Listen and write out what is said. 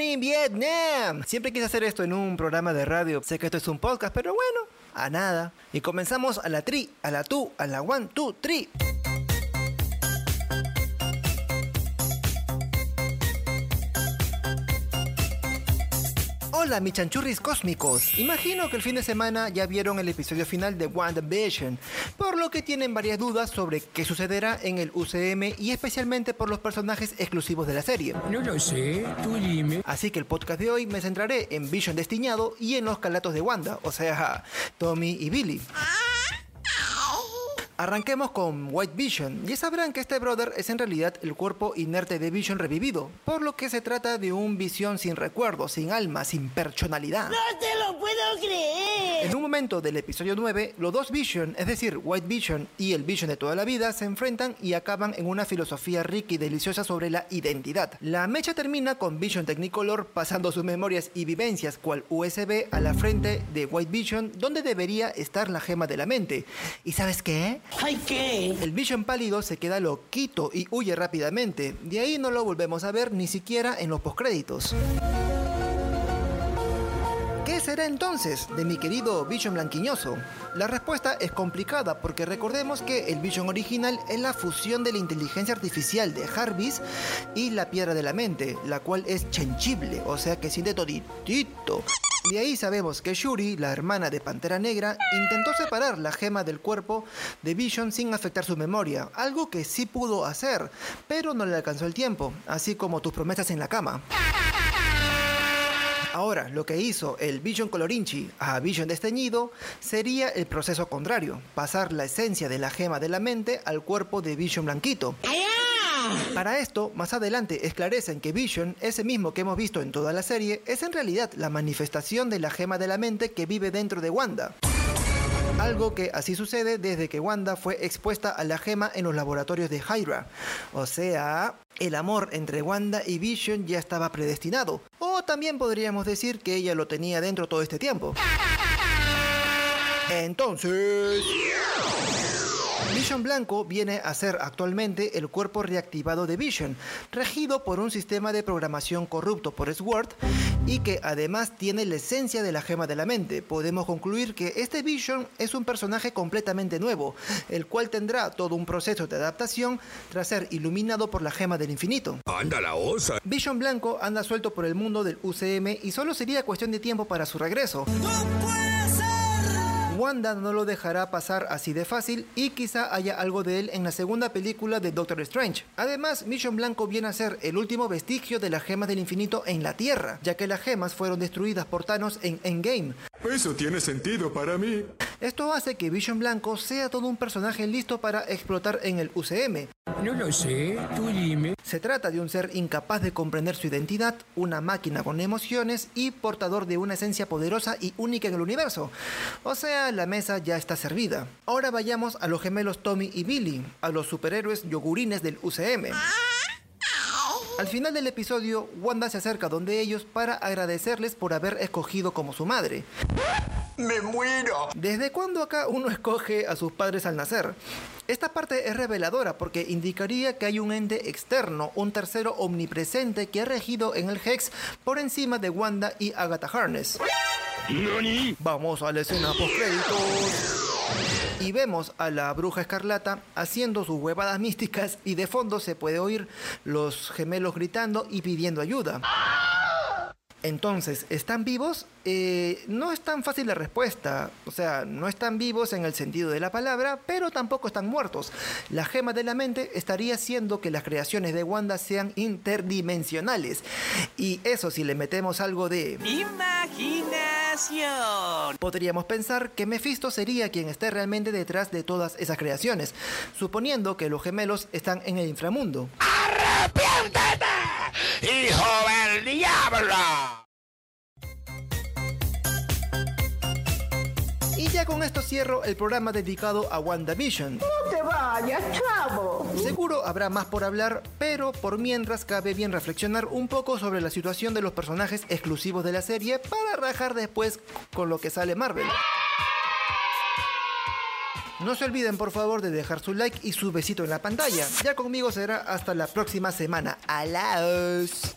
morning, Vietnam. Siempre quise hacer esto en un programa de radio. Sé que esto es un podcast, pero bueno, a nada. Y comenzamos a la tri, a la tu, a la one, two, three. Hola, mis chanchurris cósmicos. Imagino que el fin de semana ya vieron el episodio final de WandaVision, por lo que tienen varias dudas sobre qué sucederá en el UCM y especialmente por los personajes exclusivos de la serie. No lo sé, tú dime. Así que el podcast de hoy me centraré en Vision Destiñado y en los calatos de Wanda, o sea, Tommy y Billy. Arranquemos con White Vision. Ya sabrán que este brother es en realidad el cuerpo inerte de Vision revivido, por lo que se trata de un Vision sin recuerdo, sin alma, sin personalidad. ¡No te lo puedo creer! En un momento del episodio 9, los dos Vision, es decir, White Vision y el Vision de toda la vida, se enfrentan y acaban en una filosofía rica y deliciosa sobre la identidad. La mecha termina con Vision Technicolor pasando sus memorias y vivencias cual USB a la frente de White Vision, donde debería estar la gema de la mente. ¿Y sabes qué? ¡Ay, qué! El Vision pálido se queda loquito y huye rápidamente. De ahí no lo volvemos a ver ni siquiera en los postcréditos. ¿Qué será entonces de mi querido Vision blanquiñoso? La respuesta es complicada porque recordemos que el Vision original es la fusión de la inteligencia artificial de Jarvis y la piedra de la mente, la cual es chenchible, o sea que siente toditito. De ahí sabemos que Shuri, la hermana de Pantera Negra, intentó separar la gema del cuerpo de Vision sin afectar su memoria, algo que sí pudo hacer, pero no le alcanzó el tiempo, así como tus promesas en la cama. Ahora, lo que hizo el Vision Colorinchi a Vision desteñido sería el proceso contrario, pasar la esencia de la gema de la mente al cuerpo de Vision blanquito. Para esto, más adelante esclarecen que Vision, ese mismo que hemos visto en toda la serie, es en realidad la manifestación de la gema de la mente que vive dentro de Wanda. Algo que así sucede desde que Wanda fue expuesta a la gema en los laboratorios de Hydra. O sea, el amor entre Wanda y Vision ya estaba predestinado. O también podríamos decir que ella lo tenía dentro todo este tiempo. Entonces... Vision Blanco viene a ser actualmente el cuerpo reactivado de Vision, regido por un sistema de programación corrupto por Sword y que además tiene la esencia de la gema de la mente. Podemos concluir que este Vision es un personaje completamente nuevo, el cual tendrá todo un proceso de adaptación tras ser iluminado por la gema del infinito. Anda la osa. Vision Blanco anda suelto por el mundo del UCM y solo sería cuestión de tiempo para su regreso. No lo dejará pasar así de fácil y quizá haya algo de él en la segunda película de Doctor Strange. Además, Vision Blanco viene a ser el último vestigio de las gemas del infinito en la Tierra, ya que las gemas fueron destruidas por Thanos en Endgame. Eso tiene sentido para mí. Esto hace que Vision Blanco sea todo un personaje listo para explotar en el UCM. No lo sé, tú dime. Se trata de un ser incapaz de comprender su identidad, una máquina con emociones y portador de una esencia poderosa y única en el universo. O sea, la mesa ya está servida. Ahora vayamos a los gemelos Tommy y Billy, a los superhéroes yogurines del UCM. Al final del episodio, Wanda se acerca donde ellos para agradecerles por haber escogido como su madre. ¡Me muero! ¿Desde cuándo acá uno escoge a sus padres al nacer? Esta parte es reveladora porque indicaría que hay un ente externo, un tercero omnipresente que ha regido en el Hex por encima de Wanda y Agatha Harness. Vamos a la escena post y vemos a la bruja escarlata haciendo sus huevadas místicas y de fondo se puede oír los gemelos gritando y pidiendo ayuda. Entonces, ¿están vivos? Eh, no es tan fácil la respuesta. O sea, no están vivos en el sentido de la palabra, pero tampoco están muertos. La gema de la mente estaría haciendo que las creaciones de Wanda sean interdimensionales. Y eso si le metemos algo de... Podríamos pensar que Mephisto sería quien esté realmente detrás de todas esas creaciones, suponiendo que los gemelos están en el inframundo. ¡Arrepiéntete, hijo del diablo! Ya con esto cierro el programa dedicado a WandaVision. ¡No te vayas, chavo! Seguro habrá más por hablar, pero por mientras cabe bien reflexionar un poco sobre la situación de los personajes exclusivos de la serie para rajar después con lo que sale Marvel. No se olviden por favor de dejar su like y su besito en la pantalla. Ya conmigo será hasta la próxima semana. ¡Alaos!